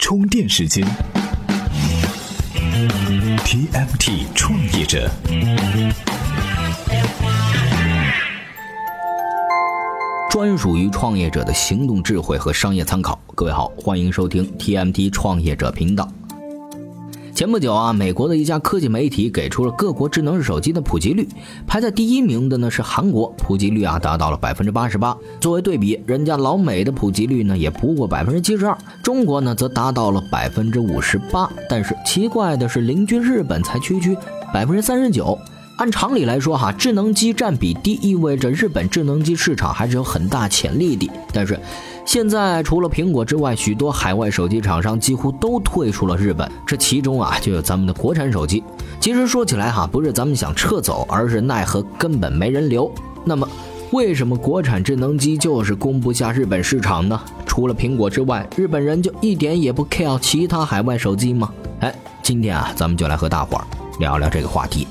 充电时间，TMT 创业者，专属于创业者的行动智慧和商业参考。各位好，欢迎收听 TMT 创业者频道。前不久啊，美国的一家科技媒体给出了各国智能手机的普及率，排在第一名的呢是韩国，普及率啊达到了百分之八十八。作为对比，人家老美的普及率呢也不过百分之七十二，中国呢则达到了百分之五十八。但是奇怪的是，邻居日本才区区百分之三十九。按常理来说，哈，智能机占比低，意味着日本智能机市场还是有很大潜力的。但是，现在除了苹果之外，许多海外手机厂商几乎都退出了日本，这其中啊，就有咱们的国产手机。其实说起来，哈，不是咱们想撤走，而是奈何根本没人留。那么，为什么国产智能机就是攻不下日本市场呢？除了苹果之外，日本人就一点也不 care 其他海外手机吗？哎，今天啊，咱们就来和大伙儿聊聊这个话题。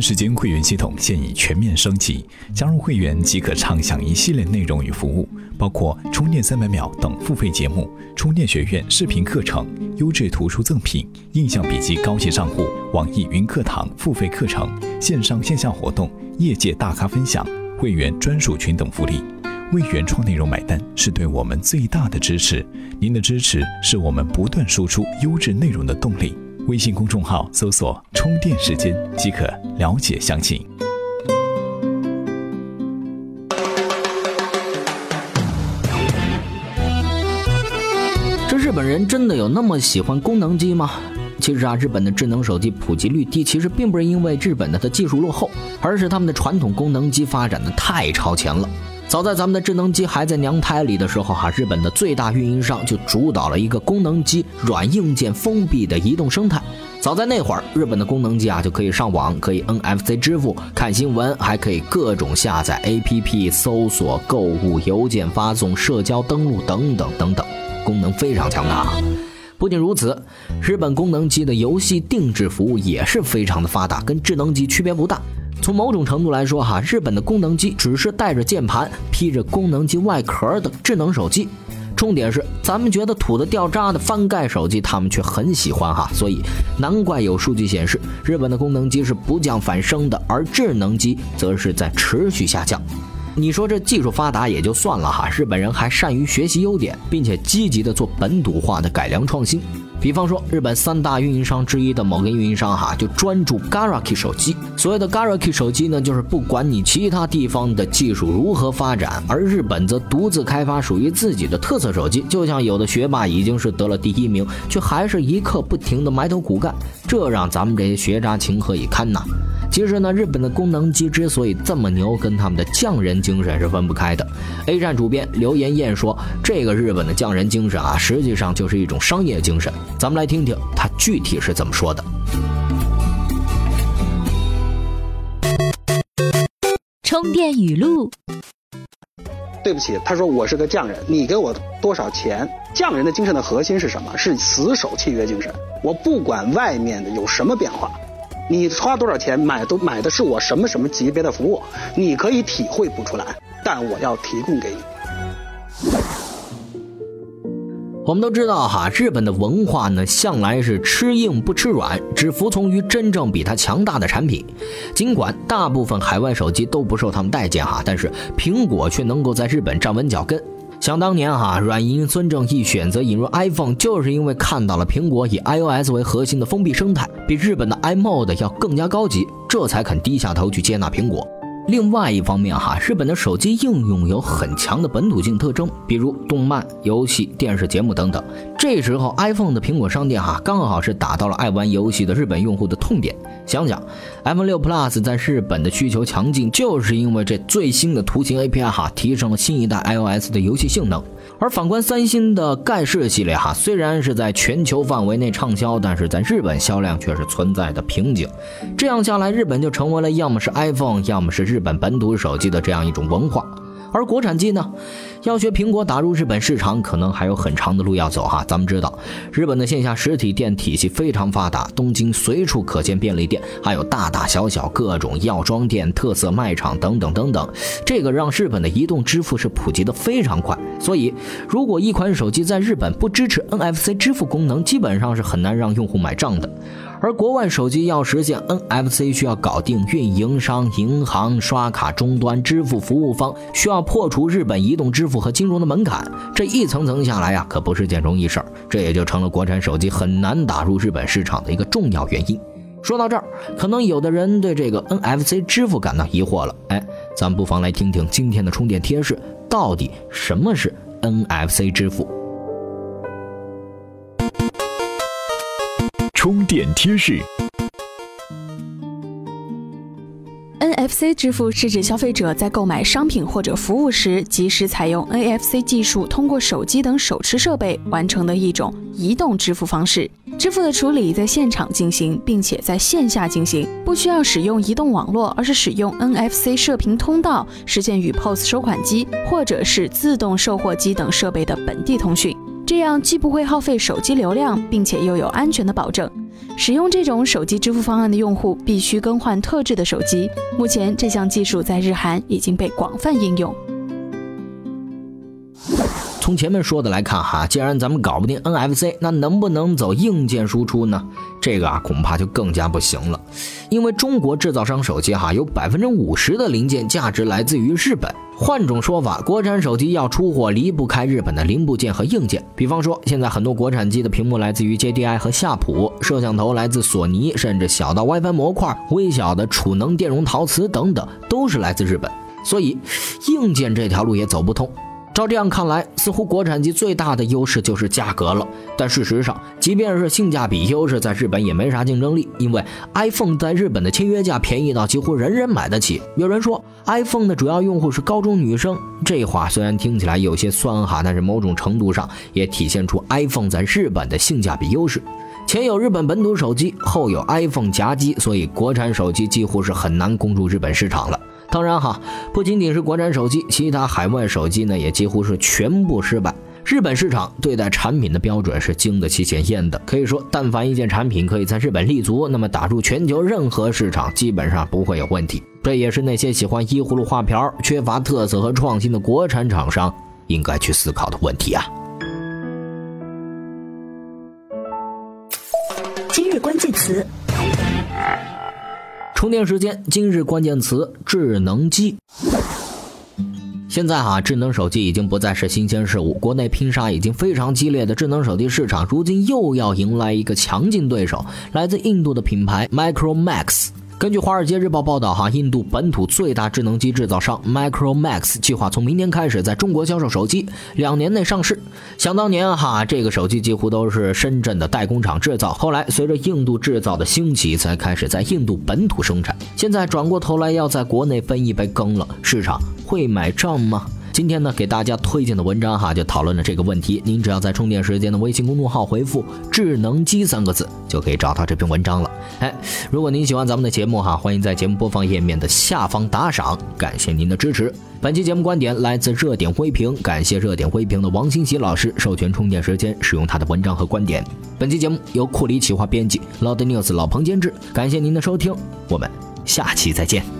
时间会员系统现已全面升级，加入会员即可畅享一系列内容与服务，包括充电三百秒等付费节目、充电学院视频课程、优质图书赠品、印象笔记高级账户、网易云课堂付费课程、线上线下活动、业界大咖分享、会员专属群等福利。为原创内容买单是对我们最大的支持，您的支持是我们不断输出优质内容的动力。微信公众号搜索“充电时间”即可了解详情。这日本人真的有那么喜欢功能机吗？其实啊，日本的智能手机普及率低，其实并不是因为日本的它技术落后，而是他们的传统功能机发展的太超前了。早在咱们的智能机还在娘胎里的时候，哈，日本的最大运营商就主导了一个功能机软硬件封闭的移动生态。早在那会儿，日本的功能机啊就可以上网，可以 NFC 支付、看新闻，还可以各种下载 APP、搜索、购物、邮件发送、社交登录等等等等，功能非常强大。不仅如此，日本功能机的游戏定制服务也是非常的发达，跟智能机区别不大。从某种程度来说，哈，日本的功能机只是带着键盘、披着功能机外壳的智能手机。重点是，咱们觉得土的掉渣的翻盖手机，他们却很喜欢哈。所以，难怪有数据显示，日本的功能机是不降反升的，而智能机则是在持续下降。你说这技术发达也就算了哈，日本人还善于学习优点，并且积极的做本土化的改良创新。比方说，日本三大运营商之一的某个运营商哈，就专注 Garaki 手机。所谓的 Garaki 手机呢，就是不管你其他地方的技术如何发展，而日本则独自开发属于自己的特色手机。就像有的学霸已经是得了第一名，却还是一刻不停的埋头苦干，这让咱们这些学渣情何以堪呐？其实呢，日本的功能机之所以这么牛，跟他们的匠人精神是分不开的。A 站主编刘延燕说：“这个日本的匠人精神啊，实际上就是一种商业精神。”咱们来听听他具体是怎么说的。充电语录：对不起，他说我是个匠人，你给我多少钱？匠人的精神的核心是什么？是死守契约精神。我不管外面的有什么变化。你花多少钱买都买的是我什么什么级别的服务，你可以体会不出来，但我要提供给你。我们都知道哈，日本的文化呢，向来是吃硬不吃软，只服从于真正比它强大的产品。尽管大部分海外手机都不受他们待见哈，但是苹果却能够在日本站稳脚跟。想当年哈，软银孙正义选择引入 iPhone，就是因为看到了苹果以 iOS 为核心的封闭生态，比日本的 iMode 要更加高级，这才肯低下头去接纳苹果。另外一方面哈，日本的手机应用有很强的本土性特征，比如动漫、游戏、电视节目等等。这时候 iPhone 的苹果商店哈，刚好是打到了爱玩游戏的日本用户的痛点。想想，iPhone 6 Plus 在日本的需求强劲，就是因为这最新的图形 API 哈，提升了新一代 iOS 的游戏性能。而反观三星的盖世系列哈，虽然是在全球范围内畅销，但是在日本销量却是存在的瓶颈。这样下来，日本就成为了要么是 iPhone，要么是日本本土手机的这样一种文化。而国产机呢，要学苹果打入日本市场，可能还有很长的路要走哈。咱们知道，日本的线下实体店体系非常发达，东京随处可见便利店，还有大大小小各种药妆店、特色卖场等等等等。这个让日本的移动支付是普及的非常快，所以如果一款手机在日本不支持 NFC 支付功能，基本上是很难让用户买账的。而国外手机要实现 NFC，需要搞定运营商、银行、刷卡终端、支付服务方，需要破除日本移动支付和金融的门槛。这一层层下来呀，可不是件容易事儿。这也就成了国产手机很难打入日本市场的一个重要原因。说到这儿，可能有的人对这个 NFC 支付感到疑惑了。哎，咱不妨来听听今天的充电贴士，到底什么是 NFC 支付？充电贴士：NFC 支付是指消费者在购买商品或者服务时，及时采用 NFC 技术，通过手机等手持设备完成的一种移动支付方式。支付的处理在现场进行，并且在线下进行，不需要使用移动网络，而是使用 NFC 射频通道实现与 POS 收款机或者是自动售货机等设备的本地通讯。这样既不会耗费手机流量，并且又有安全的保证。使用这种手机支付方案的用户必须更换特制的手机。目前，这项技术在日韩已经被广泛应用。从前面说的来看哈，既然咱们搞不定 NFC，那能不能走硬件输出呢？这个啊，恐怕就更加不行了。因为中国制造商手机哈，有百分之五十的零件价值来自于日本。换种说法，国产手机要出货离不开日本的零部件和硬件。比方说，现在很多国产机的屏幕来自于 JDI 和夏普，摄像头来自索尼，甚至小到 WiFi 模块、微小的储能电容陶瓷等等，都是来自日本。所以，硬件这条路也走不通。照这样看来，似乎国产机最大的优势就是价格了。但事实上，即便是性价比优势，在日本也没啥竞争力，因为 iPhone 在日本的签约价便宜到几乎人人买得起。有人说，iPhone 的主要用户是高中女生，这话虽然听起来有些酸哈，但是某种程度上也体现出 iPhone 在日本的性价比优势。前有日本本土手机，后有 iPhone 夹击，所以国产手机几乎是很难攻入日本市场了。当然哈，不仅仅是国产手机，其他海外手机呢也几乎是全部失败。日本市场对待产品的标准是经得起检验的，可以说，但凡一件产品可以在日本立足，那么打入全球任何市场基本上不会有问题。这也是那些喜欢依葫芦画瓢、缺乏特色和创新的国产厂商应该去思考的问题啊。今日关键词。充电时间，今日关键词：智能机。现在哈，智能手机已经不再是新鲜事物，国内拼杀已经非常激烈的智能手机市场，如今又要迎来一个强劲对手，来自印度的品牌 Micromax。根据《华尔街日报》报道，哈，印度本土最大智能机制造商 Micromax 计划从明年开始在中国销售手机，两年内上市。想当年，哈，这个手机几乎都是深圳的代工厂制造，后来随着印度制造的兴起，才开始在印度本土生产。现在转过头来要在国内分一杯羹了，市场会买账吗？今天呢，给大家推荐的文章哈，就讨论了这个问题。您只要在充电时间的微信公众号回复“智能机”三个字，就可以找到这篇文章了。哎，如果您喜欢咱们的节目哈，欢迎在节目播放页面的下方打赏，感谢您的支持。本期节目观点来自热点微评，感谢热点微评的王新喜老师授权充电时间使用他的文章和观点。本期节目由库里企划编辑，老的 news 老彭监制。感谢您的收听，我们下期再见。